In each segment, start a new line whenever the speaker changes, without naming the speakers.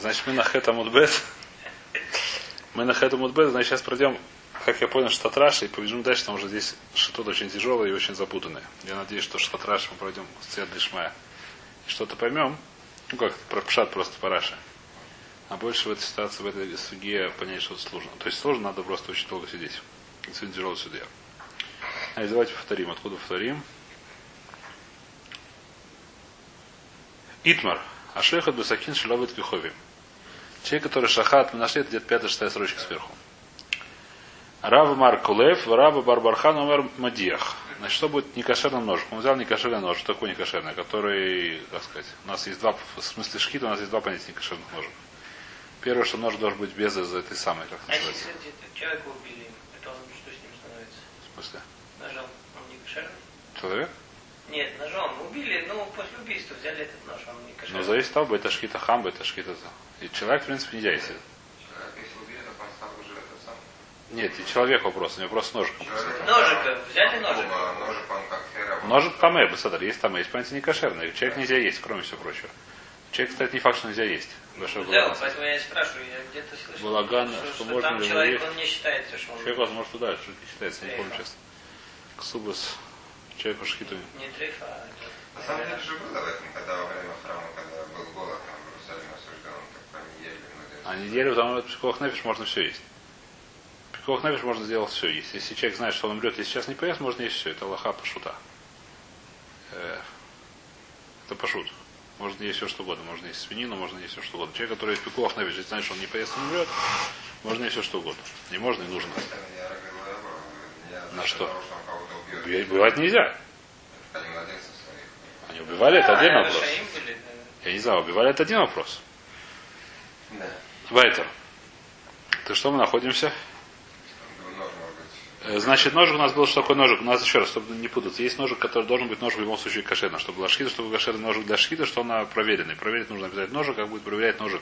Значит, мы на Хэта Мудбет. Мы на Хэта Мудбет, значит, сейчас пройдем, как я понял, Штатраш, и побежим дальше, там уже здесь что-то очень тяжелое и очень запутанное. Я надеюсь, что Штатраш мы пройдем с. И что-то поймем. Ну как, про пшат просто параша. А больше в этой ситуации, в этой суге понять, что сложно. То есть сложно, надо просто очень долго сидеть. Сегодня тяжелый судья. А давайте повторим. Откуда повторим? Итмар. Ашехат Бесакин Шиловит Кихови. Человек, который шахат, мы нашли, это где-то пятая, шестая строчка сверху. Рава Мар Кулев, Раба Барбархан Умар Мадиях. Значит, что будет некошерным ножик? Он взял некошерный нож. Что такое некошерный? Который, как сказать, у нас есть два, в смысле шкита, у нас есть два понятия некошерных ножек. Первое, что нож должен быть без этой самой, как
А
называется.
если человека убили, это он что с ним становится?
В смысле?
Ножом он не кошерный?
Человек?
Нет, ножом убили, ну после убийства взяли этот нож, он не
Но
кошерный.
зависит от того, это шкита хам, это шкита. И человек, в принципе, нельзя есть.
Человек, если убили, то уже это сам.
Нет, и человек вопрос, у него просто ножиком.
Человек-
Ножика, взяли ножик.
Оба Ножик, он как хера.
Ножик есть тамэ, есть понятие некошерное. Человек нельзя есть, кроме всего прочего. Человек, кстати, не факт, что нельзя есть. Большой
Да,
балаган.
поэтому я и спрашиваю, я где-то слышал,
Балаган,
что,
что
что
можно
там
ли
человек,
есть?
он не считается, что он
Человек, возможно, туда, что не считается, не
Трейфа.
помню честно. Ксубас, человек шхиту.
не трейф, а
На самом деле же было в этом, когда во время храма, когда был голод там в Иерусалиме осужден, так там ели многие.
А неделю там пикох нефиш можно все есть. Пикох нефиш можно сделать все есть. Если человек знает, что он умрет, если сейчас не поест, можно есть все. Это лоха пашута. Э, Это пашут. Можно есть все что угодно. Можно есть свинину, можно есть все что угодно. Человек, который пикох нефиш, если знает, что он не поест, он умрет, можно есть все что угодно. Не можно и нужно.
Я говорю, я
На что? Убивать нельзя.
Они
убивали, это отдельный
а,
вопрос.
Да.
Я не знаю, убивали, это один вопрос.
Да.
Вайтер. То что мы находимся? Э, Значит, ножик у нас был, что такое ножик? У нас еще раз, чтобы не путаться. Есть ножик, который должен быть ножик в любом случае кошерный. Чтобы была шхита, чтобы кошерный ножик для шхита, что он проверенный. Проверить нужно обязательно ножик, как будет проверять ножик.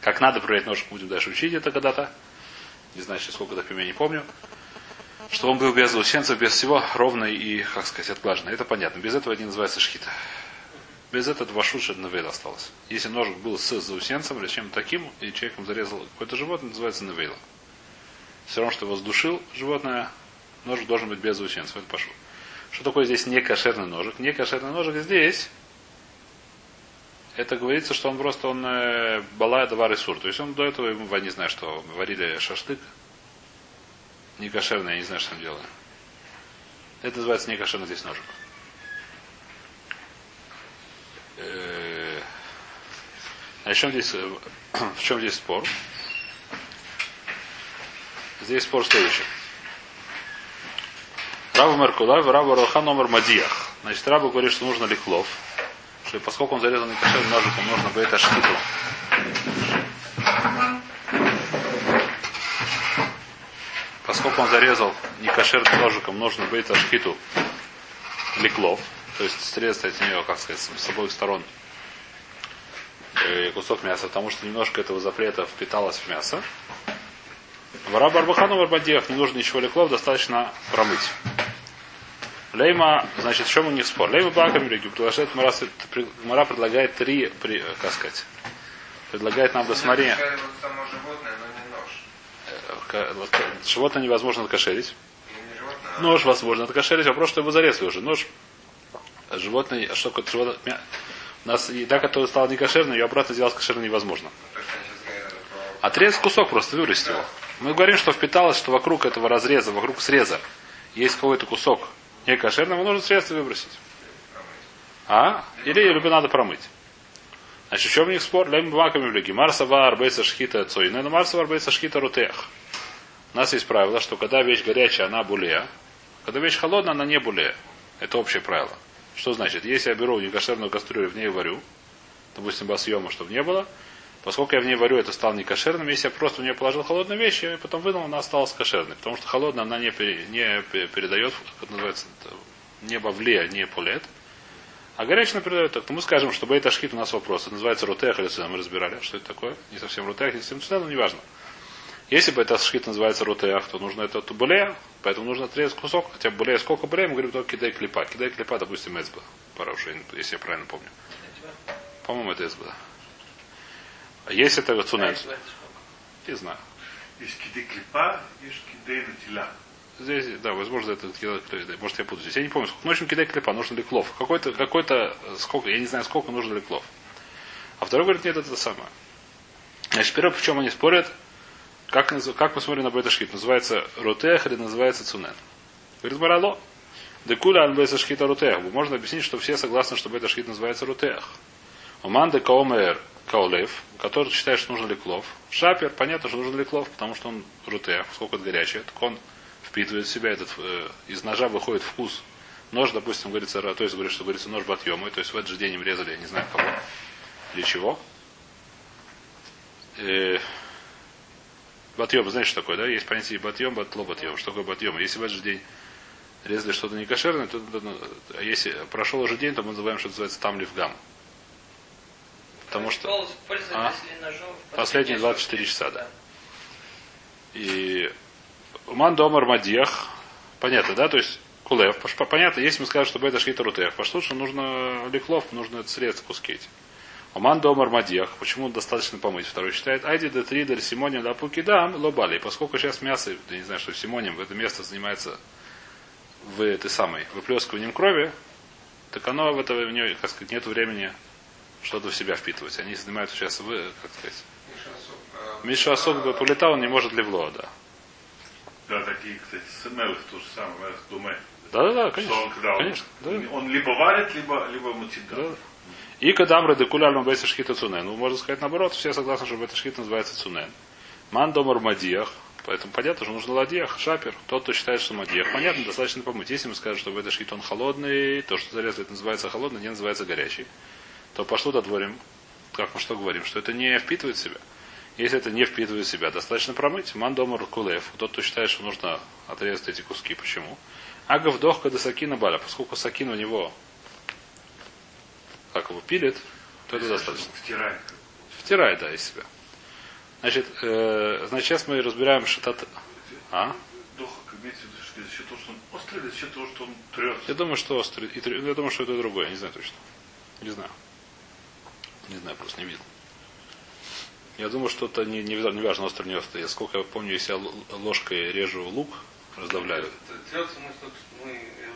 Как надо проверять ножик, будем дальше учить это когда-то. Не знаю, сейчас сколько так я не помню. Что он был без заусенцев, без всего, ровный и, как сказать, отглаженный. Это понятно. Без этого это не называется шхита. Без этого вашут шеднавейл осталось. Если ножик был с заусенцем или чем-то таким, и человеком зарезал какое-то животное, называется навейлом. Все равно, что его сдушил животное, ножик должен быть без заусенцев. Это пошел. Что такое здесь некошерный ножик? Некошерный ножик здесь, это говорится, что он просто он э, балая давар и. То есть он до этого, ему, не знаю, что варили шашлык. Некошерный, я не знаю, что он делали. Это называется некошерный здесь ножик. Э, А в чем здесь, э, в чем здесь спор? Здесь спор следующий. Раба Меркулав, Раба Рохан номер Мадиях. Значит, Раба говорит, что нужно лихлов. Что поскольку он зарезан некошерным ножиком, нужно бы это шкиту. Поскольку он зарезал некошерным ножиком, нужно бы это шкиту ликлов. То есть срезать от нее, как сказать, с обоих сторон э, кусок мяса, потому что немножко этого запрета впиталось в мясо. Вара Барбахану Барбадех не нужно ничего леклов, достаточно промыть. Лейма, значит, в чем у них спор? Лейма Баками предложит, Мара предлагает три, э, как сказать, предлагает нам басмари.
вот само животное, но не нож.
Э, вот, Животное невозможно откошерить.
Животное,
Нож возможно откошерить, вопрос, что его зарезали уже. Нож, животное, а что такое животное? У нас еда, которая стала некошерной, ее обратно сделать кошерной невозможно.
что.
Отрезать кусок просто, вырасти его. Мы говорим, что впиталось, что вокруг этого разреза, вокруг среза есть какой-то кусок не кошерного, нужно срезать и выбросить. А? Или либо надо промыть. Значит, в чем у них спор? Лем баками влеги. Марсова арбейса шхита цойна, но марсова арбейса шхита рутех. У нас есть правило, что когда вещь горячая, она булея. Когда вещь холодная, она не булея. Это общее правило. Что значит? Если я беру некошерную кастрюлю, в ней варю, допустим, басъема, чтобы не было, поскольку я в ней варю, это стало некошерным. Если я просто в нее положил холодную вещь, я ее потом вынул, она осталась кошерной. Потому что холодная она не, пере- не пе- передает, как называется, не бавле, не полет. А горячая передает. Так, мы скажем, что бейт ашхит у нас вопрос. Это называется рутех или. Мы разбирали, что это такое. Не совсем рутех, не совсем цена, но неважно. Если бы это ашхит называется рутех, то нужно это тубуле, поэтому нужно отрезать кусок. Хотя бы буле, сколько буле, мы говорим только кидай клипа. Кидай клипа, допустим. Пора уже, если я правильно помню. По-моему, это эцба. А если это
сколько?
не знаю.
Есть кидей клипа, есть кидей натиля.
Здесь, да, возможно, это кидай клепа. Может, я буду здесь. Я не помню, сколько. Ну, в общем, кидай клепа, нужен ли клов. Какой-то, какой-то, э, сколько, я не знаю, сколько нужно ли клов. А второй говорит, нет, это то самое. Значит, первое, в чем они спорят, как, как мы смотрим на Беташхит, называется Рутех или называется Цунен. Говорит, Барало. Декуля анбеса шхита Рутех. Можно объяснить, что все согласны, что Беташхит называется Рутех. Уман де Каомер Каолев, который считает, что нужен ли клов. Шапер, понятно, что нужен ли клов, потому что он Рутех, сколько это горячее, так он впитывает в себя этот, э, из ножа выходит вкус. Нож, допустим, говорится, то есть говорит, что говорится нож батьемы, то есть в этот же день им резали, я не знаю кого, для чего. Э, Батьем, знаете, что такое, да? Есть понятие батьем, батло батьем. Что такое батьем? Если в этот же день резали что-то некошерное, то, то- то- а если прошел уже день, то мы называем, что называется там лифгам. Потому что А? Последние 24 часа, да. И Уман Домар понятно, да? То есть Кулев, по- понятно, если мы скажем, что это шхита рутех, пошло, что нужно лихлов, нужно средств куски эти. Уман Домар Мадьех, почему достаточно помыть? Второй считает, Айди де три дель Симоним да пукидам лобали. Поскольку сейчас мясо, я не знаю, что Симоним в это место занимается в этой самой выплескиванием крови, так оно в это в нее, как сказать, нет времени что-то в себя впитывать. Они занимаются сейчас, в, как сказать, Миша Асок полетал, он не может левло, да.
Да, такие, кстати, с Мелых то же самое, Мелых Думе.
Да, да, да,
Что
конечно.
он, когда он,
конечно, да.
он либо варит, либо, либо мутит. Да.
Да. И кадам радикуляльма бейса шхита цунен. Ну, можно сказать наоборот, все согласны, что это шхит называется цунен. Ман домар мадиях. Поэтому понятно, что нужно ладьях, шапер. Тот, кто считает, что мадиях. Понятно, достаточно помыть. Если мы скажем, что это шхит он холодный, то, что зарезали, это называется холодный, не называется горячий, то пошло додворим, как мы что говорим, что это не впитывает в себя. Если это не впитывает в себя, достаточно промыть. Ман домар кулев. Тот, кто считает, что нужно отрезать эти куски. Почему? Агав дохка до сакина баля. Поскольку сакин у него как его пилит, то это достаточно.
Втирает.
Втирает, да, из себя. Значит, э, значит, сейчас мы разбираем шатат. А?
За счет того, что он острый, или за счет того, что он трется.
Я думаю, что острый. и трё- Я думаю, что это другое. Не знаю точно. Не знаю. Не знаю, просто не видел. Я думаю, что это не, не, не важно, острый, не острый. Я сколько я помню, если я ложкой режу лук, раздавляю.
Трется мы, мы я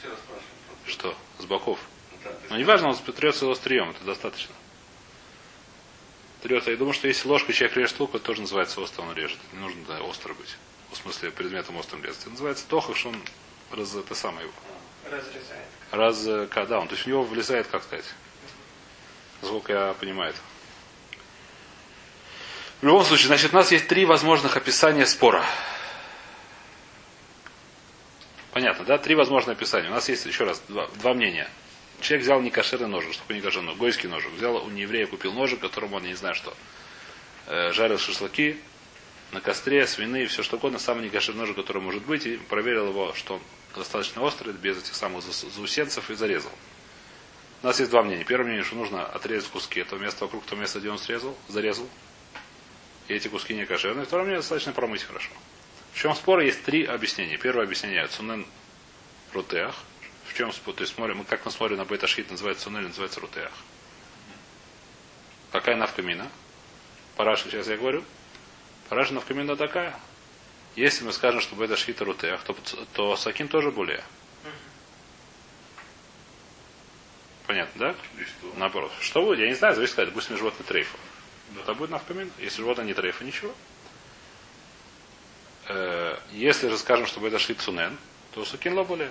все, все
Что? С боков. Но не важно, он трется острием, это достаточно. Трется. Я думаю, что если ложкой человек режет лук, это тоже называется остро, он режет. Не нужно да, остро быть. В смысле, предметом острым резать. Это называется тохах, что он раз, это самое его.
Разрезает.
Раз, э, когда он, то есть в него влезает, как сказать, насколько я понимаю это. В любом случае, значит, у нас есть три возможных описания спора. Понятно, да? Три возможных описания. У нас есть еще раз два, два мнения. Человек взял не кошерный ножик, что не кошерный, гойский ножик. Взял у нееврея, купил ножик, которым он, не знаю что, э, жарил шашлыки на костре, свины, все что угодно, самый некошерный ножик, который может быть, и проверил его, что он достаточно острый, без этих самых заусенцев, и зарезал. У нас есть два мнения. Первое мнение, что нужно отрезать куски этого места вокруг того места, где он срезал, зарезал. И эти куски не кошерные. Второе мнение, достаточно промыть хорошо. В чем спор? Есть три объяснения. Первое объяснение цунен рутеах. В чем спор? То есть смотрим, мы как мы смотрим на бета-шхит, называется цунен, называется рутеах. Какая навкамина? Параша, сейчас я говорю. Параша навкамина такая. Если мы скажем, что бета шхита рутеах, то, то сакин тоже более. Понятно, да? Наоборот. Что будет? Я не знаю, зависит, сказать, допустим, животное трейфа. Это будет навкамин. Если животное не трейфа, ничего. Э, Если же скажем, что это шли цунен, то сукин лобуле.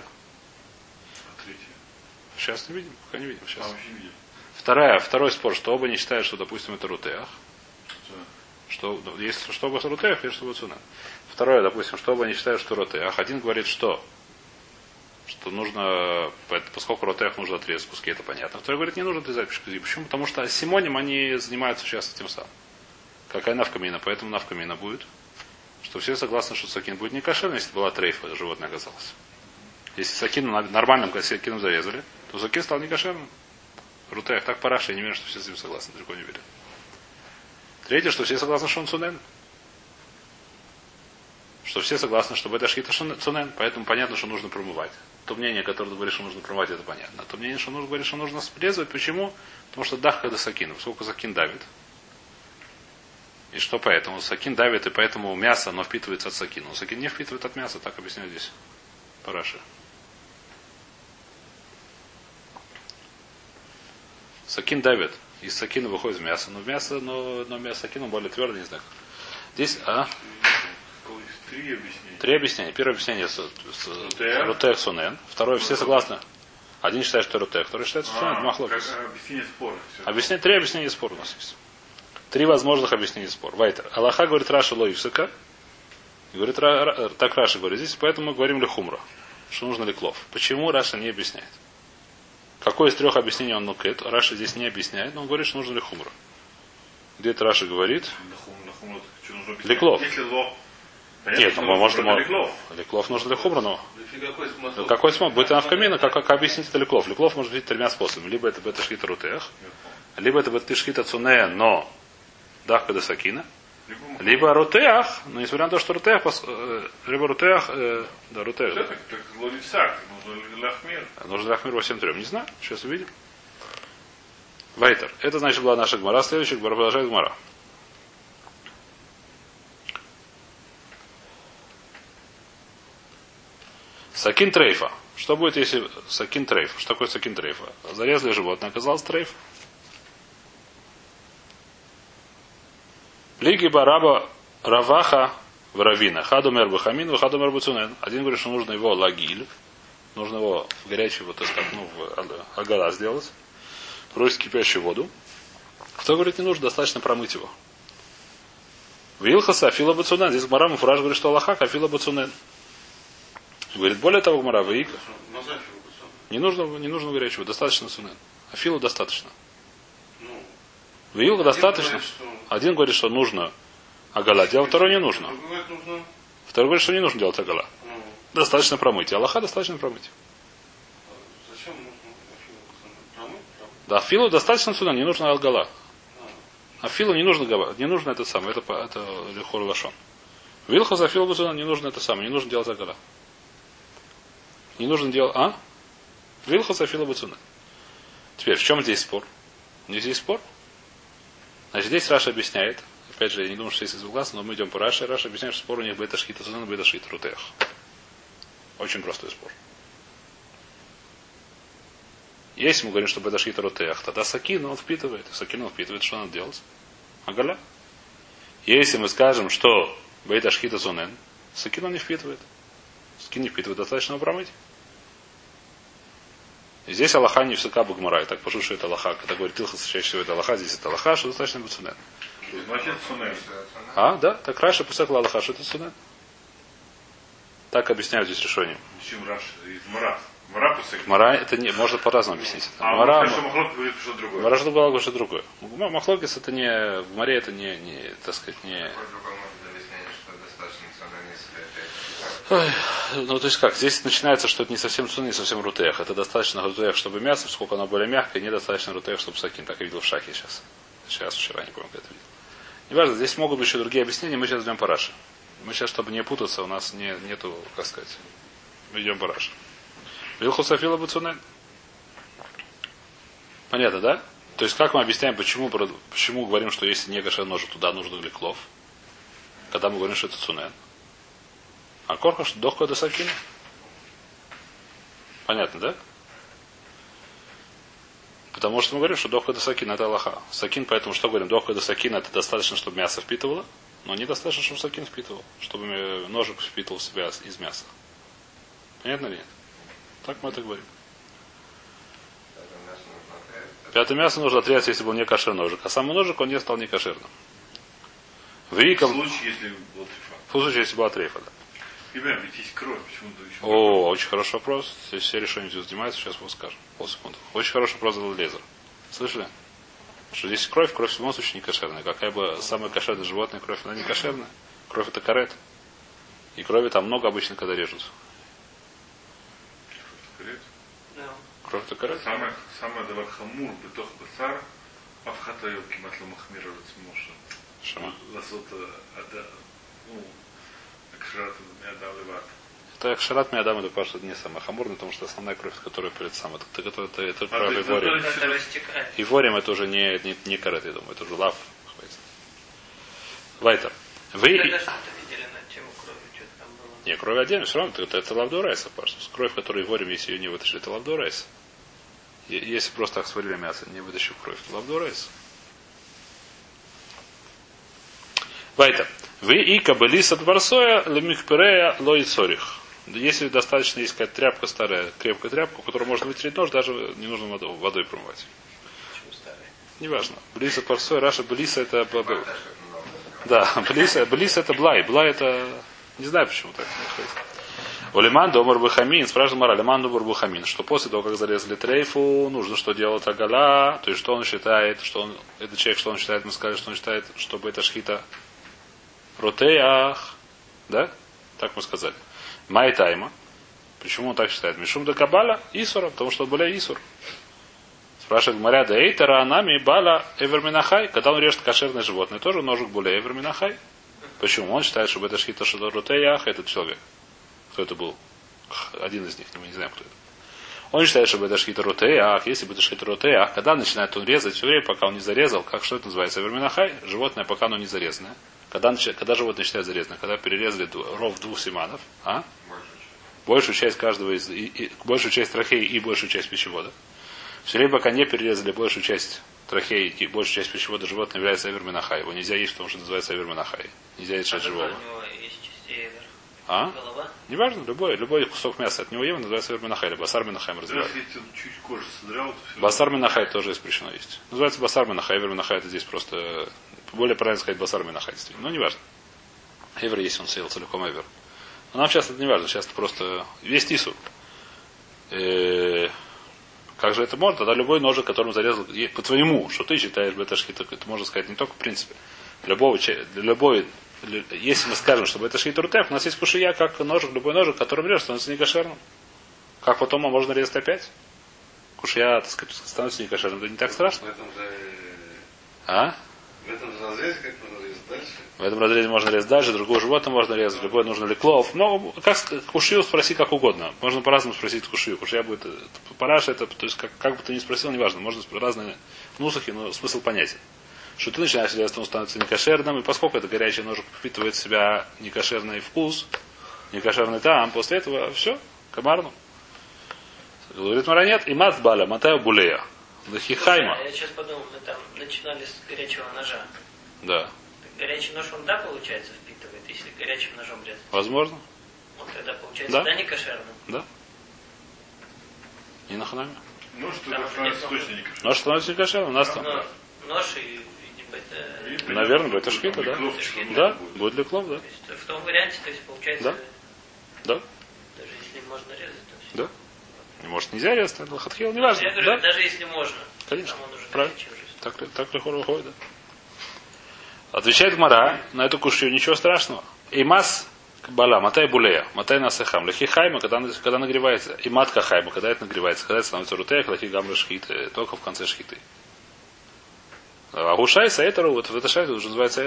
А?
Сейчас не видим, пока не видим.
А,
Сейчас.
вообще не видим.
Вторая, второй спор, что оба не считают, что, допустим, это рутеах.
Что?
Ну, если что оба рутеах, или что будет цунен. Второе, допустим, что оба не считают, что рутеах. Один говорит, что что нужно, поскольку ротех нужно отрезать куски, это понятно. Второй говорит, не нужно отрезать куски. Почему? Потому что симоним они занимаются сейчас этим самым. Какая навкамина? Поэтому навкамина будет. Что все согласны, что сакин будет не кошерный, если была трейфа, животное оказалось. Если сакин на нормальном сакином зарезали, то сакин стал не кошерным. Рутех так параша, я не верю, что все с этим согласны, далеко не верю. Третье, что все согласны, что он цунен. Что все согласны, что это шхита цунен, поэтому понятно, что нужно промывать. То мнение, которое говорит, что нужно промывать, это понятно. А то мнение, что нужно говорить, что нужно срезать. Почему? Потому что дах когда сакин. Сколько сакин давит, И что поэтому? Сакин давит, и поэтому мясо, оно впитывается от сакина. Но сакин не впитывает от мяса, так объясняю здесь. Параши. Сакин давит. Из сакина выходит мясо. Но мясо, но, но мясо сакина более твердое, не знаю. Здесь, а?
Три объяснения.
Три объяснения. Первое объяснение с, с רותח. צונן. Второе, все согласны. Один считает, что רותח, второй считает, что צונן.
А,
מחלוקת.
как объяснение спора.
Объяснение, три объяснения спора у нас есть. Три возможных объяснения спора. ווייטער. הלכה говорит Раши לא איפסקא. Говорит, так Раши говорит. Здесь поэтому мы говорим לחומרא. Что нужно Леклов. Почему Раши не объясняет? Какое из трех объяснений он נוקט? Раши здесь не объясняет, но он говорит, что нужно לחומרא. Где-то Раша говорит.
Нахум- нахум- что нужно объяснять?
Леклов. Нет, ну, может, может,
Леклов.
Нужно Лехумра, но
Лифи какой смысл?
Ну, какой смысл? Будет навкамина, как, как объяснить это Леклов? Леклов может быть тремя способами. Либо это бета шхита рутех, либо это бета шхита цунея, но дахка до сакина,
Либо
рутеах, но несмотря на то, что рутеах, э, либо рутеах, э, да, рутеах,
так, так ловисак, нужно лахмир.
нужно дахмир во всем трем. Не знаю, сейчас увидим. Вайтер. Это значит была наша гмара. Следующая гмара продолжает гмара. Сакин трейфа. Что будет, если сакин трейф? Что такое сакин трейфа? Зарезали животное, оказалось трейф. Лиги бараба раваха в равина. Хадумер бахамин, хадумер бацунен. Один говорит, что нужно его лагиль. Нужно его в горячую, вот, так, ну, в агала сделать. Бросить кипящую воду. Кто говорит, не нужно, достаточно промыть его. Вилхаса Афила Бацунен. Здесь Гмара Муфраж говорит, что Аллаха Афила Бацунен. Говорит, более того, Гмара Ваик. Не нужно, не нужно горячего, достаточно сунен. Афилу достаточно. Вилха
один
достаточно. Один говорит, что нужно агала делать, второй не нужно. Второй говорит, что не нужно делать агала.
Ну,
Достаточно промыть. Аллаха достаточно промыть. Да, Афилу достаточно сунен, не нужно агала. Афилу не нужно не нужно это самое, это, это лихор лашон. Вилха за Афилу Бацунен не нужно это самое, не нужно делать агала. Не нужно делать, а? Вилха за Бацунен. Теперь, в чем здесь спор? Не здесь спор? Значит, здесь Раши объясняет, опять же, я не думаю, что здесь согласны, но мы идем по Раши, Раши объясняет, что спор у них בית השחיטה צונן, בית השחיטה רותח. Очень простой спор. Если мы говорим, что בית השחיטה רותח, тогда סכין он впитывает. סכין он впитывает, что надо делать? הגעלה. Если мы скажем, что בית השחיטה צונן, סכין он не впитывает. סכין не впитывает, достаточно промыть. Здесь Аллаха не всяка Багмара. Так пошут, что это Аллаха. Когда говорит Илхас, чаще всего это Аллаха, здесь это Аллаха, что достаточно быть сунен. А, да, так раньше писал Аллаха, что это сунен. Так объясняют здесь решением.
Чем Раш? Из Мара. Мара.
Мара, это не, можно по-разному объяснить. Это.
А
Мара,
он что Махлок говорит что другое.
Мара что другое. Махлокис это не, в море это не, не, так сказать, не,
Какой другой может объяснение, что достаточно цены, это
Ну, то есть как, здесь начинается, что это не совсем цуны, не совсем рутех. Это достаточно рутех, чтобы мясо, сколько оно более мягкое, недостаточно рутех, чтобы сакин. Так я видел в шахе сейчас. Сейчас, вчера, не помню, как это видел. Неважно, здесь могут быть еще другие объяснения, мы сейчас идем по. Мы сейчас, чтобы не путаться, у нас не, нету, как сказать, мы идем по Раши. Вилху Софила Бацунен. Понятно, да? То есть как мы объясняем, почему, почему говорим, что если не кошер ножик, туда нужен гликлов? Когда мы говорим, что это цунен. А корха, что дохка до сакина. Понятно, да? Потому что мы говорим, что дохка до сакина это Аллаха. Сакин, поэтому что говорим? Дохка до сакина это достаточно, чтобы мясо впитывало, но недостаточно, чтобы сакин впитывал, чтобы э, ножик впитывал в себя из мяса. Понятно или нет? Так мы это говорим. Пятое мясо нужно отрезать, если был не кошер ножик. А сам ножик, он не стал не кошерным. В
В
Виком,
случае, если был трифа.
в случае, если была трейфа, да.
Ребят, ведь есть кровь, почему-то еще.
О, очень хороший вопрос. Здесь все решения этим занимаются, сейчас вам скажем. Полсекунды. Очень хороший вопрос задал Лезер. Слышали? Что здесь кровь, кровь в любом случае не кошерная. Какая бы самая кошерная животная кровь, она не кошерная. Кровь это карет. И крови там много обычно, когда режут. Кровь это карет?
Самое, самое давар хамур, бетох бацар, авхата йокимат ломахмира рацмоша.
Шама.
Ласота, а ну, Шрат Миадам
это Шарат Миадам это Паша не самое хамурное, потому что основная кровь, которая перед сам, это, это, это, это
а, Иворим.
Иворим
это
уже не, не, не карет, я думаю, это уже лав. Вайтер. Вы... Не, кровь отдельно, все равно, это, это лавдорайса, Паша. Кровь, которую Иворим, если ее не вытащили, это лавдорайса. Если просто так сварили мясо, не вытащив кровь, лавдорайса. Вайтер. Вы и кабелиса дворсоя лемихперея лои цорих. Если достаточно есть какая-то тряпка старая, крепкая тряпка, которую можно вытереть нож, даже не нужно водой, водой промывать. Неважно. Блиса дворсоя, Раша Блиса это... Да, Блиса, Блиса это Блай. Блай это... Не знаю, почему так. Улиман домар бахамин, спрашивает Мара, Лиман домар бахамин, что после того, как зарезали трейфу, нужно что делать Агаля, то есть что он считает, что он, этот человек, что он считает, мы сказали, что он считает, чтобы это шхита ротеях, да? Так мы сказали. Май тайма. Почему он так считает? Мишум да кабаля Исура, потому что более Исур. Спрашивает Маря, да эйтера нами бала эверминахай, когда он режет кошерное животное, тоже ножик более эверминахай. Почему? Он считает, что это шхита шадорутеях, этот человек. Кто это был? Один из них, мы не знаем, кто это. Он считает, что это шхита рутеях, если бы это шхита рутеях, когда начинает он резать, все время, пока он не зарезал, как что это называется? Эверминахай, животное, пока оно не зарезанное. Когда, когда животное считает зарезанное? Когда перерезали ров двух семанов, а? большую часть каждого из, и- и- большую часть трахеи и большую часть пищевода. Все время, пока не перерезали большую часть трахеи и большую часть пищевода, животное является эверминахай. Его нельзя есть, потому что называется эверминахай. Нельзя есть от живого.
У него есть частей вверх.
А?
Голова.
Неважно, любой, любой кусок мяса от него ем называется эверминахай, или басар минахай мы
Раз
разбираем.
если он чуть кожу содрал.
Басар минахай тоже запрещено есть. Называется басар минахай, эвер минахай это здесь просто более правильно сказать басар минахай действительно. Но неважно. Эвер, если он съел целиком эвер. Но нам сейчас это не важно, сейчас это просто весь тису. Э, Как же это можно? Тогда любой ножик, которым зарезал, по твоему, что ты считаешь беташхита, это можно сказать не только в принципе. Любого, для любой, если мы скажем, что это шхит рутеп, у нас есть кушия, как ножик, любой ножик, которым режет, становится некошерным. Как потом а можно резать опять? Кушия, так сказать, становится некошерным. Это не так страшно.
же,
А?
В этом разрезе, как можно резать дальше.
В этом разрезе можно резать дальше, другое животное можно резать, любое нужно ли клов. Но как с- кушию спроси как угодно. Можно по-разному спросить кушию. Кушия будет параша, это, то есть как, как бы ты ни спросил, неважно, можно разные нусахи, но смысл понятен. Что ты начинаешь резать, он становится некошерным, и поскольку это горячий ножик впитывает в себя некошерный вкус, некошерный там, после этого все, комарну. Говорит Маранет, и мат баля, матаю булея. Лахихайма.
Я сейчас подумал, мы там начинали с горячего ножа.
Да.
Так горячий нож он да, получается, впитывает, если горячим ножом резать.
Возможно?
Он тогда получается
Да.
да, не кошерным.
Да. Не на ханаме.
Ну,
уже
становится точно не кошерным.
Нож становится некошерным, у нас там.
Но нож и, это...
Наверное, это шхита, да? Да, будет ли клов, да?
То есть в том варианте, то есть получается,
Да. Да,
даже если можно резать, то все.
да. И, Может, нельзя резать, это лохатхил, не важно.
Я говорю,
Да?
даже если можно.
Конечно. Правильно. Так, ли- так легко выходит, да. Отвечает Мара на эту кушью, ничего страшного. Имас бала, матай булея, матай насахам, лехи хайма, когда, когда нагревается. И матка хайма, когда это нагревается, когда это становится рутех, лехи гамра шхиты, только в конце шхиты. А гушай саэтеру, вот в это шайт уже называется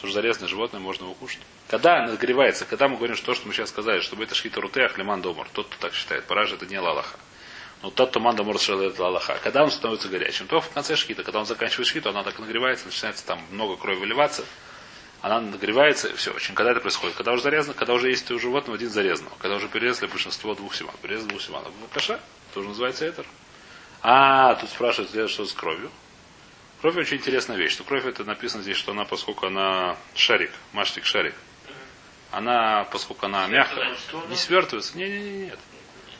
этер. Тоже зарезанное животное, можно его кушать. Когда нагревается, когда мы говорим, что то, что мы сейчас сказали, чтобы это шхита рутех, лиман домар, тот, кто так считает, параж это не лалаха. Но тот, кто манда может это лалаха. Когда он становится горячим, то в конце шхита, когда он заканчивает шхиту, она так нагревается, начинается там много крови выливаться, она нагревается, все, очень. Когда это происходит? Когда уже зарезано, когда уже есть у животного один зарезанного, когда уже перерезали большинство двух семан, перерезали двух семан. Каша, тоже называется этер. А, тут спрашивают, что с кровью. Кровь очень интересная вещь. Что кровь это написано здесь, что она, поскольку она шарик, маштик шарик, она, поскольку она мягкая, не свертывается. Не, не, не, нет.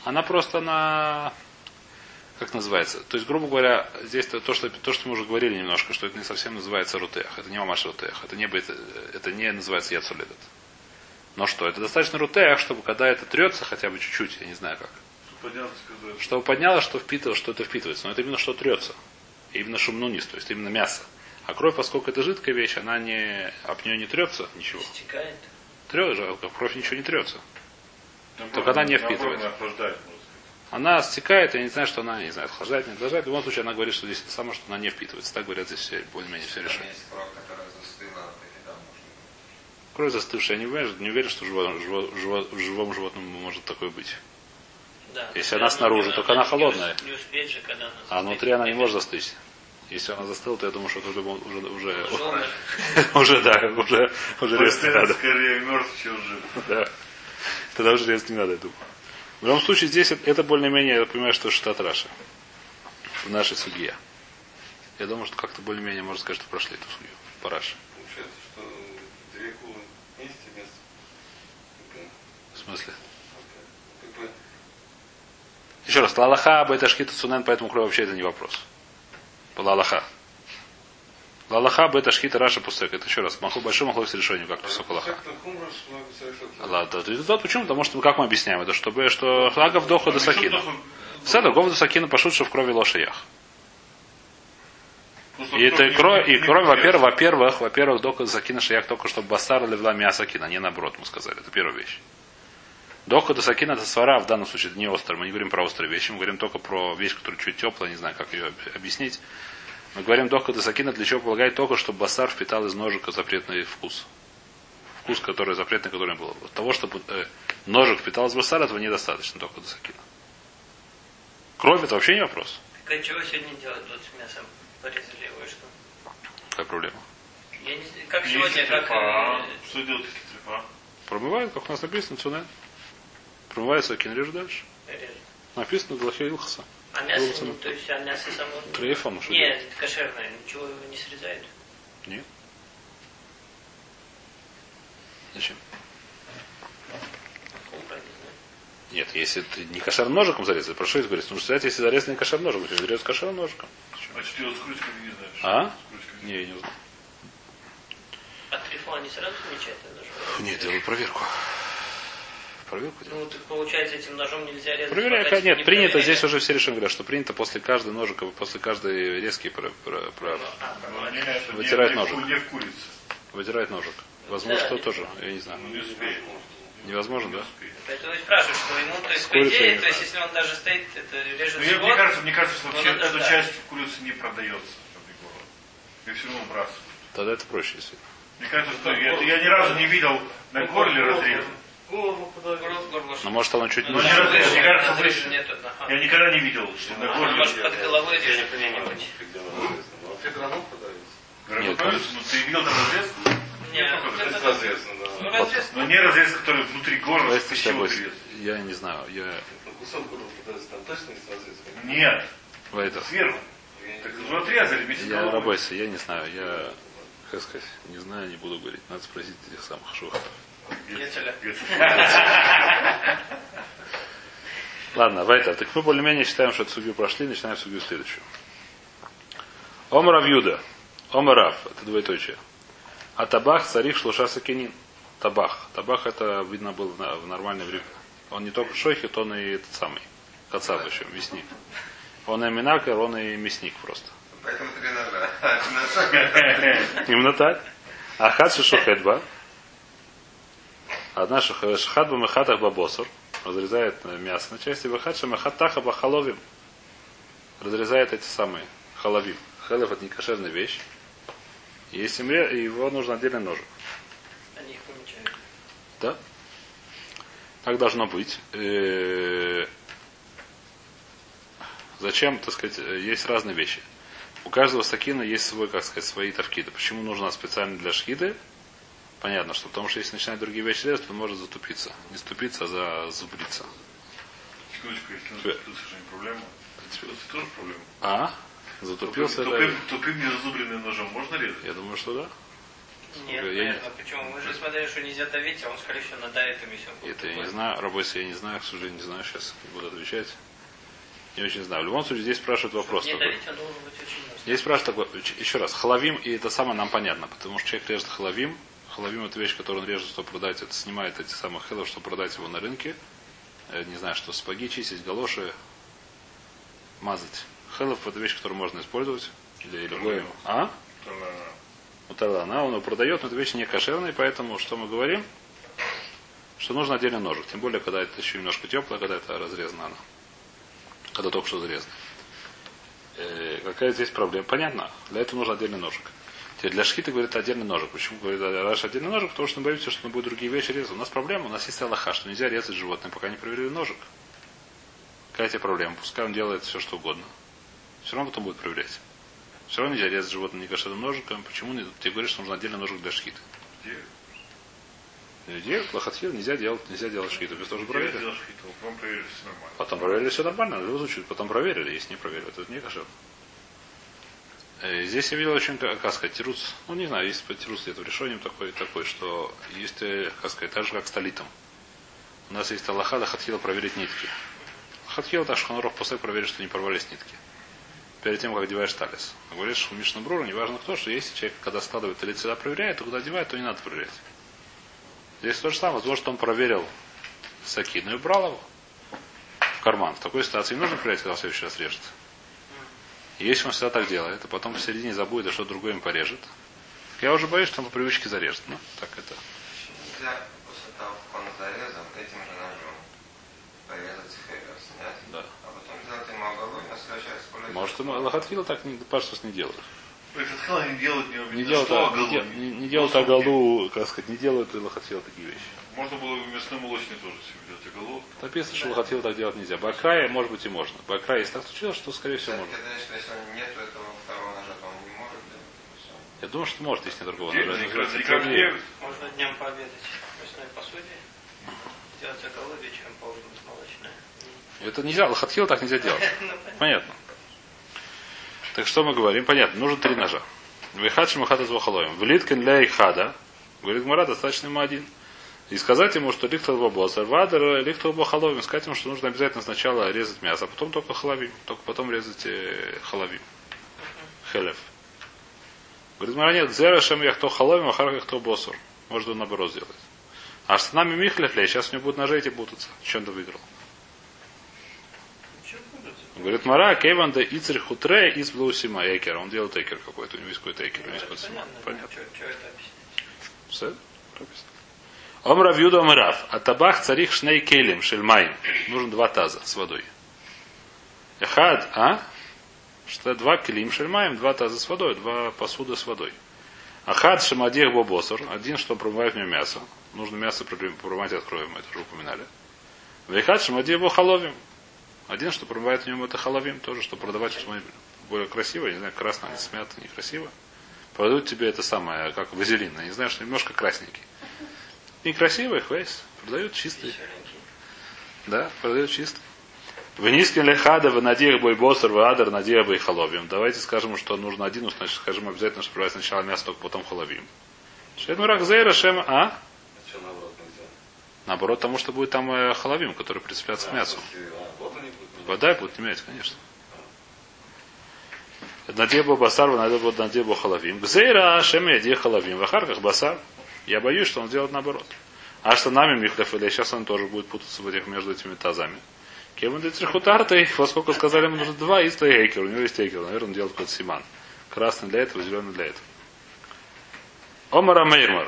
Она просто она как называется? То есть, грубо говоря, здесь то, то, что, то, что мы уже говорили немножко, что это не совсем называется рутех. Это не мамаш рутех. Это не, это, это не называется яцуледет. Но что? Это достаточно рутех, чтобы когда это трется хотя бы чуть-чуть, я не знаю как.
Поднялся, сказать.
Чтобы поднялось, что впитывало, что это впитывается. Но это именно что трется. Именно шумнунис, то есть именно мясо. А кровь, поскольку это жидкая вещь, она не, об нее не трется ничего.
Стекает.
Трется, а кровь ничего не трется.
Наоборот,
Только она не впитывает.
она
стекает, я не знаю, что она, не знаю, охлаждает, не охлаждает. В любом случае, она говорит, что здесь это самое, что она не впитывается. Так говорят здесь все, более-менее все решают. кровь, застывшая, я не уверен, не уверен, что в живом, живо- живо- в живом животном может такое быть.
Да.
Если она снаружи, только она холодная.
Не успеет же, когда она
А внутри она не может застыть. Если она застыла, то я думаю, что это уже, уже, уже, уже, да, уже, уже резать не надо.
Скорее мертв, чем жив.
Да. Тогда уже резать не надо, я думаю. В любом случае, здесь это- это более-менее, я понимаю, что штат Раша. В нашей судье. Я думаю, что как-то более-менее можно сказать, что прошли эту судью по Раше.
Получается, что две кулы. Как бы,
В смысле? Еще раз, лалаха, бета шхита сунен, поэтому кровь вообще это не вопрос. Лалаха. Лалаха, бета шхита раша пустек. Это еще раз. Маху большой махлок с решением, как писок лаха. Ладно, почему? Потому что как мы объясняем это, чтобы что хагав доха до сакина. Седа, гов до сакина пошут, что в крови лошаях. И это и кровь, и кровь, во-первых, во-первых, во-первых, дока закина шаях только чтобы басар левла мясо кина, не наоборот, мы сказали. Это первая вещь. Доха до сакина это свара, в данном случае это не острая. Мы не говорим про острые вещи, мы говорим только про вещь, которая чуть теплая, не знаю, как ее об- объяснить. Мы говорим доха до сакина, для чего полагает только, чтобы басар впитал из ножика запретный вкус. Вкус, который запретный, который был. От того, чтобы э, ножик впитал из басара, этого недостаточно, доха до сакина. Кровь это вообще не вопрос.
Так а чего сегодня делать тут с мясом? Порезали его и что?
Какая проблема?
Я не как сегодня, как...
трефа,
э,
Что делать, если трефа?
Промывают, как у нас написано, цунен. Промывает сакин, режет дальше. Написано Длахе Илхаса.
А мясо, ну, то есть, а мясо само...
Трейфом, что
Нет, кошерное, ничего его не срезают.
Нет. Зачем?
Не.
Нет, если ты не кошерным ножиком зарезать, про что это говорится? Нужно сказать, если зарезать не кошерным ножиком, то зарезать кошерным ножиком.
А что делать с крючками, не знаешь?
А? Не, я не знаю.
А трифу они сразу замечают ножом?
Нет, делаю проверку. Проверку делаю.
Ну, так получается, этим ножом нельзя резать.
Проверяю, нет,
не
принято,
проверяли.
здесь уже все говорят, что принято после каждой ножика, после каждой резки про, про- про-
А,
Ну, это
Вытирать
не-
ножик.
Не в курице.
вытирать ножик. Возможно,
Да,
что тоже, я не знаю.
Не успеет.
Невозможно, да?
Поэтому и спрашиваю, что ему, то есть, по идее, то есть, если он даже стоит, это режет
Ну,
живот,
мне кажется, мне кажется, что вообще эта
ждать.
часть курицы не продается. Ее все равно выбрасывают.
Тогда это проще, если.
Мне кажется, что я, я ни разу не видел на горле разреза.
Но может оно чуть
Ну,
ниже.
Я никогда не видел, что на
Ну,
горле.
может, под головой
не разрезана. Ну,
Нет,
ну, ну, ты видел там разрез?
Не,
Нет,
это-
разрез.
Разрезано,
Ну,
Но не разрез, который внутри горла,
Я не знаю, я...
Ну, Кусок горло подавится, там точно есть разрез?
Нет,
Это,
сверху. Так ну, отрезали вместе
я рабойся, я не знаю, я, как сказать, не знаю, не буду говорить. Надо спросить этих самых шухов.
Гецеля.
Ладно, Вайта, так мы более-менее считаем, что эту судью прошли, начинаем судью следующую. Омар Авьюда. Омар Рав, это двоеточие. А табах царих шлуша сакинин. Табах. Табах это видно было в нормальное время. Он не только шойхит, он и этот самый. Кацап еще, мясник. Он и минакер, он и мясник просто.
Поэтому три. Ножа.
Именно так. А хад шухетба. Одна шух- шахатба мехатах бабосур. Разрезает э, мясо на части. Бахат шамахатаха бахаловим. Разрезает эти самые халавим. Халев это не кошерная вещь. Если мре, его нужно отдельный ножик.
Они их помечают.
Да? Так должно быть. Э, Зачем, так сказать, э, есть разные вещи. У каждого стакина есть свой, как сказать, свои тавкиды. Почему нужно специально для шхиды? Понятно, что потому что если начинать другие вещи резать, то он может затупиться. Не ступиться, а зазубриться.
Секундочку, если он затупился, же не проблема. Затупился тоже проблема.
А? Затупился?
Тупым,
это-
тупым, тупым незазубренным ножом можно резать?
Я думаю, что да.
Нет,
Я
понятно, почему. Мы же смотрели, что нельзя давить, а он, скорее всего, надавит им и все.
Это я не знаю. Рабойся я не знаю, к сожалению, не знаю. Сейчас не буду отвечать. Не очень знаю. В любом случае, здесь спрашивают вопрос
Не
такой.
давить, он должен быть очень.
Здесь спрашивают такой, еще раз, халавим, и это самое нам понятно, потому что человек режет халавим. Халавим это вещь, которую он режет, чтобы продать, это снимает эти самые хелов, чтобы продать его на рынке. Э, Не знаю, что сапоги чистить, галоши, мазать. Хелов это вещь, которую можно использовать. Или любой. А? Вот она, он его продает, но эта вещь не кошерная, поэтому что мы говорим? Что нужно отдельный ножик. Тем более, когда это еще немножко теплое, когда это разрезано оно. Когда только что зарезано. Э, какая здесь проблема? Понятно. Для этого нужен отдельный ножик. Теперь для шхита говорит отдельный ножик. Почему говорит раньше отдельный ножик? Потому что мы боимся, что он будет другие вещи резать. У нас проблема, у нас есть аллаха, что нельзя резать животное, пока не проверили ножик. Какая тебе проблема? Пускай он делает все, что угодно. Все равно потом будет проверять. Все равно нельзя резать животное некошерным ножиком. Почему не- тебе говорят, что нужно отдельный ножик для?
Где?
Где? Лохатхил нельзя делать, нельзя делать шхиту. Без
Где
проверили.
делаешь хиту? Потом проверили, все нормально.
Потом проверили, все нормально. В любом случае, потом проверили, если не проверили, то это не кошер. Э, Здесь я видел очень, как сказать, тирус, ну не знаю, есть тирус где-то в решении такой, что есть, э, как сказать, так же, как с талитом. У нас есть Аллаха, хатхила проверить нитки. Хатхила так шхануров после проверить, что не порвались нитки. Перед тем, как одеваешь талис. Говоришь, что Мишна Брура, неважно кто, что если человек, когда складывает талит всегда проверяет, то когда одевает, то не надо проверять. Здесь то же самое, возможно, что он проверил сакину и убрал его в карман. В такой ситуации не нужно проверять, когда в следующий раз режет. И если он всегда так делает, а потом в середине забудет, а что другое им порежет, я уже боюсь, что он по привычке зарежет. Ну, так это.
Нельзя после того, как он зарезал, этим же ножом порезать хейвер, снять,
Да.
а потом сделать ему оголовь, на следующий раз.
Может, ему Лохатхила так не, паштус не делает.
Этот хила не делают не
Не
обидно.
делают,
Что
а- не, не- не делают оголу, как сказать, не делают Лохатхила такие вещи.
Можно было бы мясной молочный тоже себе делать оголовку.
Написано, что Лохатхила так делать нельзя. Бакрая, может быть, и можно. Бакрая, если так случилось, что, скорее всего, можно.
это значит, что если он нет этого второго ножа, то он не может делать.
Я думаю, что может, если нет другого ножа.
Не-
Можно днем пообедать в мясной посуде, сделать оголовье, вечером поужинать молочное.
Это нельзя, Лохатхила так нельзя делать.
Ну, понятно.
Так что мы говорим? Понятно, нужно три ножа. Вихад шимахата звахалоем. Влиткен для ихада. Говорит Мара, достаточно ему один. И сказать ему, что лихтал бабосар, вадер, лихтал бахаловим. Сказать ему, что нужно обязательно сначала резать мясо, а потом только халавим. Только потом резать э, халавим. Хелев. Говорит Мара, нет, зера шем яхто халовим, а харах яхто босур. Может наоборот сделать. А что нами михлефлей, сейчас у него будут ножи эти путаться. Чем ты выиграл? Говорит Мара, Кеван да Ицер Хутре из Блаусима Экер. Он делает экер какой-то, у него есть какой-то экер, у него есть какой-то сима.
Понятно.
Все? Прописано. Омрав Юда Омрав. А табах царих шней келем шельмайн. Нужно два таза с водой. Эхад, а? Что два келим шельмаем, два таза с водой, два посуда с водой. Ахад шамадех бобосор. Один, что промывает в нем мясо. Нужно мясо промывать от крови, мы это уже упоминали. Вехад шамадех бохаловим. Один, что промывает в нем это халавим, тоже, что продавать посмотри, более красиво, я не знаю, красно, не смято, некрасиво. Продают тебе это самое, как вазелин, не знаю, что немножко красненький. Некрасивый, хвейс. Продают чистый. Да, продают чистый. В низким лехада, в надеях бой босер, в адер, надея бой халовим. Давайте скажем, что нужно один, значит, скажем обязательно, что проверять сначала мясо, только потом халовим. Шейну рахзейра шем, а?
Что наоборот
потому что будет там э, халавим, который прицепляется к мясу.
А, вот они будут.
Вода будут иметь, конечно. Надебо басар, надебо надебо халавим. Гзейра шем яде халавим. В ахарках басар. Я боюсь, что он сделает наоборот. А что нами Михлев, или сейчас он тоже будет путаться в этих, между этими тазами. Кем он трихутартой, поскольку сказали ему нужно два, и стоит эйкер. У него есть эйкер, наверное, он делает какой-то симан. Красный для этого, зеленый для этого. Омара Мейрмар.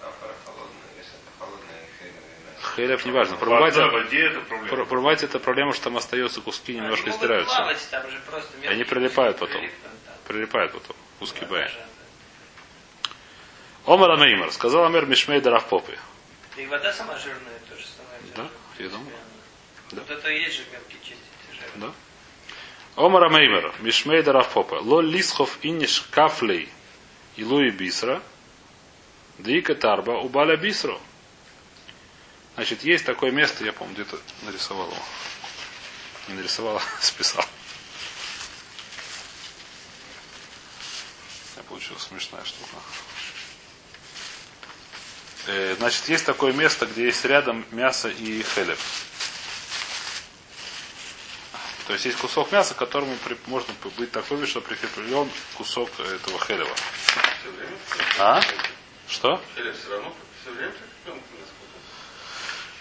Афара холодная, если это холодная
Хейлев неважно.
Воде это проблема.
пр- промывать это проблема, что там остается куски немножко стираются. Они прилипают
куски
потом. Прилипает потом. Бай.
Даже,
Омар Амеймар. Сказал Амер Мишмей Дарав Попы.
да. И вода сама жирная тоже становится.
Да, я думаю. Да.
Вот это и есть же мелкий чистить.
Да? Омар Амеймар. Мишмей Попы. Ло лисхов иниш кафлей и луи бисра. Дика тарба убаля бисро. Значит, есть такое место, я, помню, где-то нарисовал его. Не нарисовал, а списал. Я получилась смешная штука. Э, Значит, есть такое место, где есть рядом мясо и хелев. То есть есть кусок мяса, к которому при- можно быть такой, что прикреплен кусок этого хелева. А? Что?
Или все равно все время?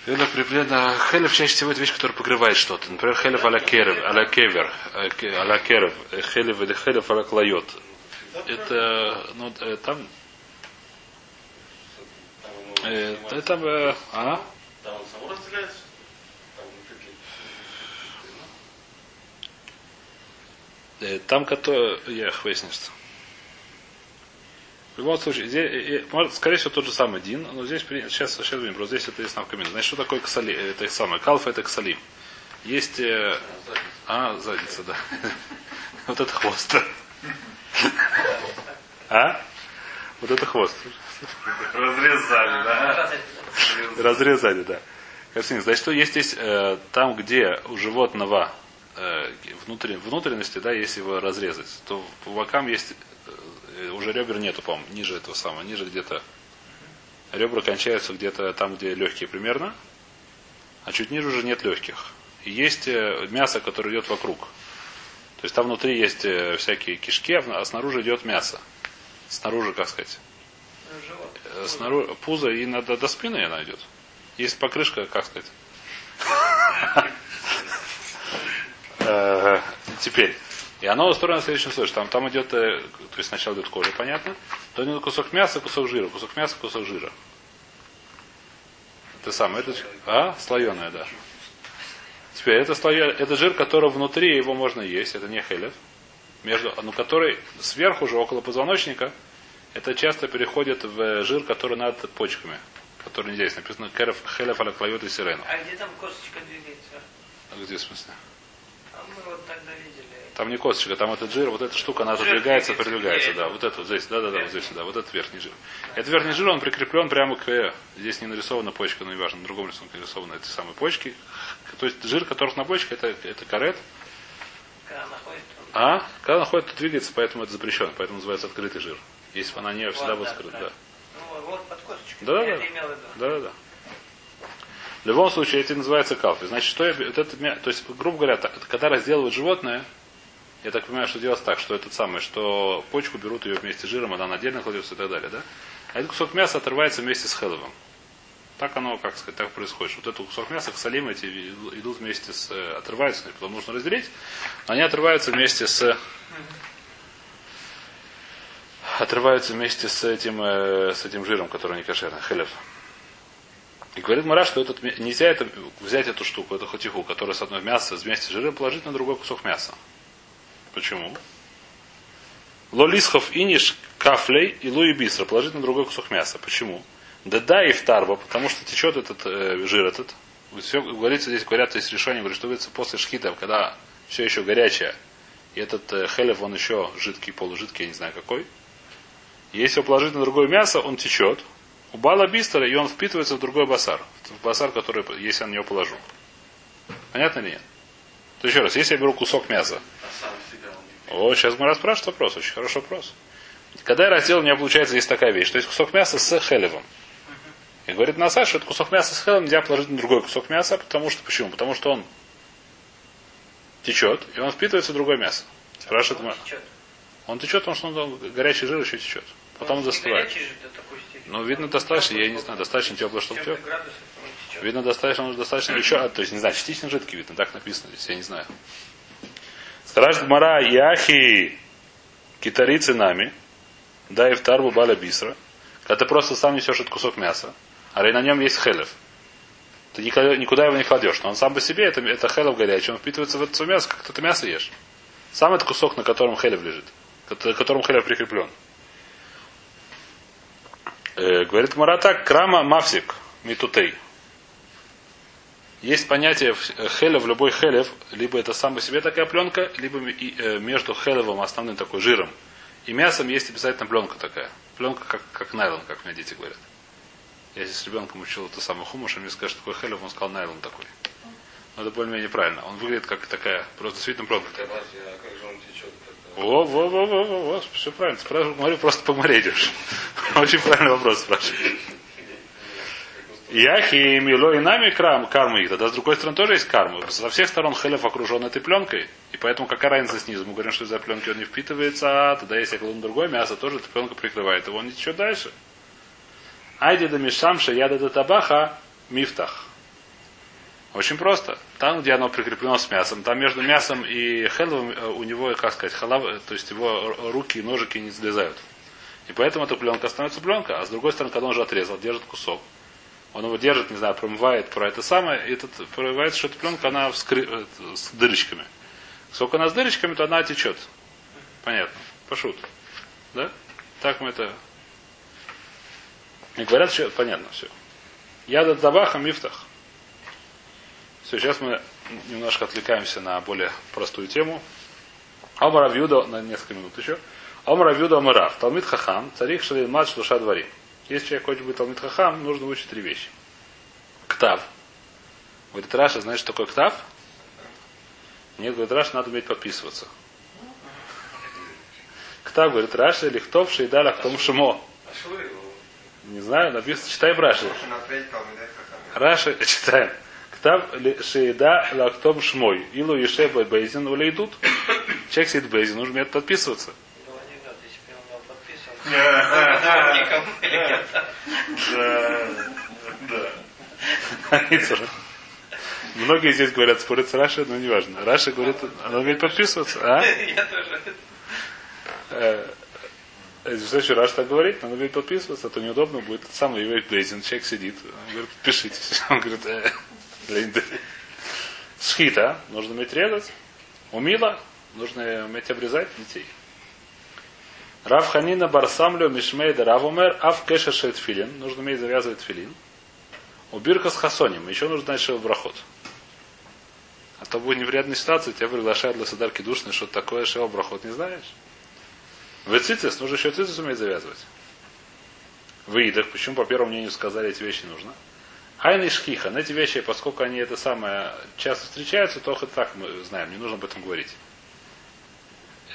Хелев приплена. Хелев чаще всего это вещь, которая покрывает что-то. Например, хелев аля керев, аля кевер, э, аля керев, э, хелев или хелев аля клайот. Это, ну, э, там,
Там
это, э, а?
Там? Там
Там, который... Я их выясню, что... В любом случае, здесь, э, э, может, скорее всего, тот же самый Дин, но здесь, сейчас, сейчас увидим, просто здесь это есть навкамин. Значит, что такое ксали? э, Это самое, калф это ксалим. Есть... э, а, задница, да. Вот это хвост. А? Вот это хвост.
Разрезали, да?
Разрезали, да. Картинка. Значит, что есть здесь э, там, где у животного э, внутренности, да, если его разрезать, то по бокам есть уже ребер нету, по-моему, ниже этого самого, ниже где-то. Ребра кончаются где-то там, где легкие примерно, а чуть ниже уже нет легких. И есть э, мясо, которое идет вокруг. То есть там внутри есть э, всякие кишки, а а снаружи идет мясо. Снаружи, как сказать,
живот.
э, снаружи пузо и надо до спины она идет. Есть покрышка, как сказать. Э, Теперь. И оно устроено следующим случаем. Там, там идет, э, то есть сначала идет кожа, понятно. То идет кусок мяса, кусок жира, кусок мяса, кусок жира. Это самое, это, а, слоеное, да. Теперь, это, слоя, это жир, который внутри, его можно есть, это не хелев. Между, ну, который сверху же, около позвоночника, это часто переходит в жир, который над почками. Который здесь написано хелев аля клавет и сирену.
А где там косточка двигается?
А Где в смысле?
А мы вот тогда видели.
Там не косточка, там этот жир, вот эта штука, она
Жир
задвигается,
двигается,
продвигается, да, вот это вот здесь, да, да, да, вот здесь, да, вот этот верхний жир. Этот верхний жир, он прикреплен прямо к, здесь не нарисована почка, но неважно, на другом рисунке нарисованы эти самые почки. То есть жир, который на почке, это, это карет, а когда находит, то двигается, поэтому это запрещено, поэтому называется открытый жир. Если бы она не всегда
Вот,
будет скрыта,
да.
да.
Ну, вот под косточкой.
Да, да. Да, да, да. В любом случае, это называется калфи. Значит, что я, вот это, то есть, грубо говоря, так, когда разделывают животное, я так понимаю, что делается так, что этот самый, что почку берут ее вместе с жиром, она отдельно кладется и так далее, да? А этот кусок мяса отрывается вместе с хеловым. Так оно, как сказать, так происходит. Вот этот кусок мяса, ксалим эти идут вместе с, э, отрываются, потом нужно разделить, они отрываются вместе с, отрываются вместе с этим, э, с этим жиром, который не кошерный, хелев. И говорит Мара, что этот, нельзя это, взять эту штуку, эту хатиху, которая с одной мяса вместе с жиром, положить на другой кусок мяса. Почему? Лолисхов иниш кафлей и луи бистро положить на другой кусок мяса. Почему? Да да и втарба, потому что течет этот э, жир этот. Все, говорится здесь, говорят, есть решение, говорит, что говорится после шхита, когда все еще горячее, и этот э, хелев, он еще жидкий, полужидкий, я не знаю какой. Если его положить на другое мясо, он течет. У бала бистера, и он впитывается в другой басар. В басар, который, если я на него положу. Понятно или нет? То еще раз, если я беру кусок мяса, о, сейчас мы спрашивает вопрос, очень хороший вопрос. Когда я разделал, у меня получается здесь такая вещь, что есть кусок мяса с хелевом. И говорит Насаш, что этот кусок мяса с хелевом нельзя положить на другой кусок мяса, потому что почему? Потому что он течет, и он впитывается в другое мясо. Спрашивает
Он течет.
Он течет, потому что он горячий жир еще течет. Потом
Он
застывает.
степени.
Ну, видно, достаточно, я не знаю, достаточно теплый, чтобы тек. Видно, достаточно, он достаточно еще, а, то есть, не знаю, частично жидкий видно, так написано здесь, я не знаю. Спрашивает Мара, Яхи, китарицы нами, дай в тарбу баля бисра, когда ты просто сам несешь этот кусок мяса, а на нем есть хелев. Ты никогда, никуда его не кладешь, но он сам по себе, это, это хелев горячий, он впитывается в это мясо, как ты мясо ешь. Сам этот кусок, на котором хелев лежит, к которому хелев прикреплен. Э, говорит Мара так, крама мавсик, митутей. Есть понятие э, хелев, любой хелев, либо это сам по себе такая пленка, либо э, между хелевом, основным такой жиром, и мясом есть обязательно пленка такая. Пленка как, как найлон, как мне дети говорят. Я здесь с ребенком учил это самое хумуш, и мне сказали, что такое хелев, он сказал найлон такой. Но это более-менее правильно. Он выглядит как такая, просто действительно пленка.
А как же он течет тогда?
О, во, во, во, во, во, все правильно. Спрашиваю, говорю, просто по море идешь. Очень правильный вопрос спрашиваешь. Яхи, мило и нами крам, карма их. Тогда с другой стороны тоже есть карма. Со всех сторон хелев окружен этой пленкой. И поэтому какая разница снизу? Мы говорим, что из-за пленки он не впитывается, а тогда если я кладу другое мясо, тоже эта пленка прикрывает его, он течет дальше. Айди да мишамша яда да табаха мифтах. Очень просто. Там, где оно прикреплено с мясом, там между мясом и хеловым э, у него, как сказать, халав, э, то есть его руки и ножики не залезают. И поэтому эта пленка становится пленка. А с другой стороны, когда он уже отрезал, держит кусок, он его держит, не знаю, промывает про это самое, и этот проявляется, что эта пленка, она вскры... э, с дырочками. Сколько она с дырочками, то она течет. Понятно. Пошут. Да? Так мы это... И говорят, что понятно все. Яда табаха мифтах. Все, сейчас мы немножко отвлекаемся на более простую тему. אמר רב יהודה, на несколько минут еще. אמר רב יהודה אמר רב. תלמיד חכם, צריך שילמד שלושה דברים. Если человек хочет быть תלמיד חכם, нужно выучить три вещи. כתב. Говорит, Раши, знаешь, что такое כתב? Нет, говорит, Раши, надо уметь подписываться. כתב, говорит, Раши,
לכתוב, שידע לחתום его?
Не знаю, написано,
תלמידי חכם.
Раши, читаем. כתב шейда лактом шмой. Илу еше бейзин ули идут. Человек сидит в бейзин, нужно подписываться.
Был анекдот, если бы он был подписан. Никому или кем-то.
Да.
Многие здесь говорят, спорят с Раши, но неважно. Раша говорит, надо уметь подписываться. А?
Я тоже.
Э, Что еще Раш так говорит? Надо уметь подписываться, а то неудобно будет. Тот самый еврей Бейзин, человек сидит. Он говорит, подпишитесь. Он говорит, э. Схита, нужно уметь резать. Умила, нужно уметь обрезать детей. Рав Ханина Барсамлю Мишмейда Рав Умер Ав Кеша Шейтфилин. Нужно уметь завязывать филин. Убирка с хасоним. Еще нужно знать, что в брахот. А то будет неприятная ситуация, тебя приглашают для садарки душной, что такое шео брахот не знаешь. В цицис нужно еще цицис уметь завязывать. В идах, почему по первому мнению сказали, эти вещи нужно. Айна и шхихан, эти вещи, поскольку они это самое часто встречаются, то хоть так мы знаем, не нужно об этом говорить.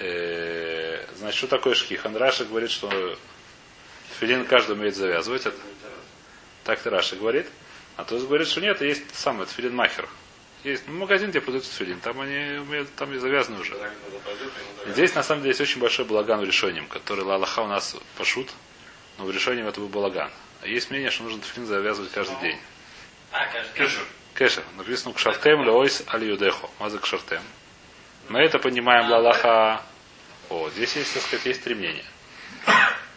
Э, Значит, что такое шхихан? Раша говорит, что филин каждый умеет завязывать. Это- Так-то Раша говорит. А то есть говорит, что нет, есть самый филин махер. Есть ну, магазин, где продают филин, там они умеют, там и завязаны уже.
Завязывают.
Здесь на самом деле есть очень большой балаган в решением, который Лалаха у нас пошут, но в решении это был балаган. А есть мнение, что нужно тфилин завязывать каждый день.
А, каждый день.
Кешер.
Написано кшартем леойс аль юдехо. Маза кшартем. Мы это понимаем Лалаха. О, здесь есть, так сказать, есть три мнения.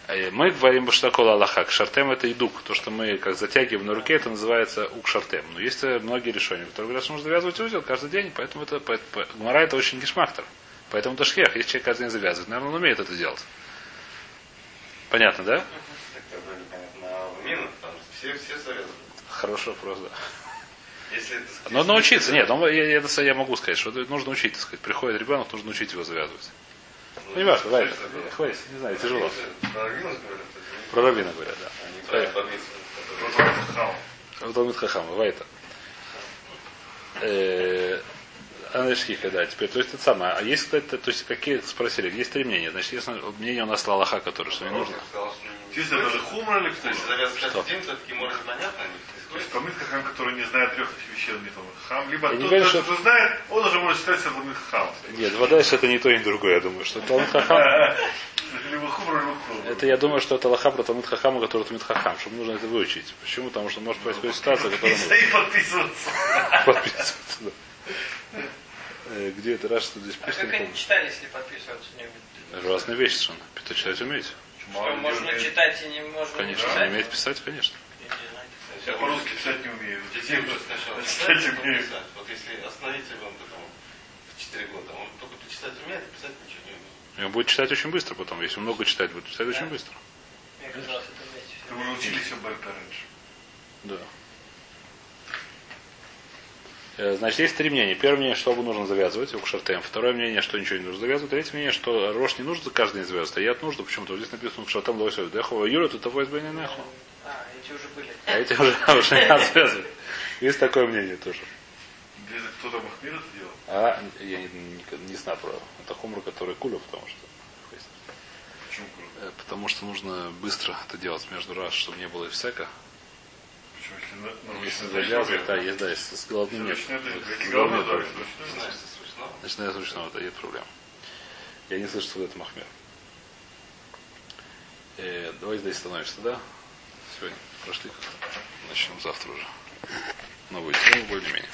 Э, Мы говорим, что такое Аллаха. Кшартем это идук. То, что мы как затягиваем на руке, это называется укшартем. Но есть э, многие решения, которые говорят, что нужно завязывать узел каждый день, поэтому это, по- по- Гмара это очень гешмактор. Поэтому это шхех. Если человек каждый день завязывает, наверное, он умеет это делать. Понятно, да? Хороший вопрос, да.
Если это
Но научиться, нет, ну, я, я, это я могу сказать, что это нужно учить, так сказать. Приходит ребенок, нужно учить его завязывать. Ну, не важно, давай, хватит, не знаю, тяжело.
Про Равинус говорят,
Про Равина говорят, да.
а не про
Понятно.
Бабицу, который-
Потом хам.
В Талмит Хахама, Вайта. Анашхиха, да, теперь, то есть это самое. А есть, кстати, то есть какие спросили, есть три мнения. Значит, есть мнение у нас Лалаха, которое что не нужно.
Я сказал, что не
Здесь это же хумра или
То
кто?
есть завязывать день, все-таки может понятно.
То есть Талмит Хахам, который не знает трех вещей, он не Талмит Хахам. Либо
не
тот,
говорю,
кто
что-
что знает, он уже может считать себя Талмит Хахам.
Нет, вода это не то, ни другое, я думаю, что Талмит Хахам. Это я думаю, что это Лаха про Талмит Хахама, который Талмит Хахам, чтобы нужно это выучить. Почему? Потому что может происходить ситуация, которая
И подписываться.
подписываться. да. Э, Где это раз, что здесь
А
пишет?
как они читали, если подписываться не умеют?
Разные вещи совершенно. Пито читать умеете?
Что можно читать и не можно не
Конечно,
писать?
не умеете писать, конечно.
Я
по-русски писать не умею.
Детей уже сначала
Читать умею.
писать. Вот если остановить ребенка там в 4 года, он только почитать умеет, а писать ничего не умеет.
И он будет читать очень быстро потом. Если много читать, будет читать очень быстро.
Мне казалось, это вместе.
Вы научились все Бальта раньше.
Да. Э, Значит, есть три мнения. Первое мнение, что нужно завязывать, у Кшартем. Второе мнение, что ничего не нужно завязывать. Третье мнение, что рожь не нужно каждый день завязывать, а яд нужно. Почему-то здесь написано Кшартем лосев дехова юра, тут того избавление неху.
А, эти уже были.
А эти уже, уже не надо связывать. Есть такое мнение тоже.
Кто-то Махмир это делал?
А я не, не- не знаю про это хумра, который кулю, потому что
Почему круто?
э, потому что нужно быстро это делать между раз, чтобы не было и всяка.
Почему, если
Ну, Если завязывать, да, есть, да, если с головным нет. Начиная с ручного, да, нет проблем. Я не слышу, что это Махмер. Э, давай здесь становишься, да? Сегодня прошли? Начнем завтра уже. Новую тему, более-менее.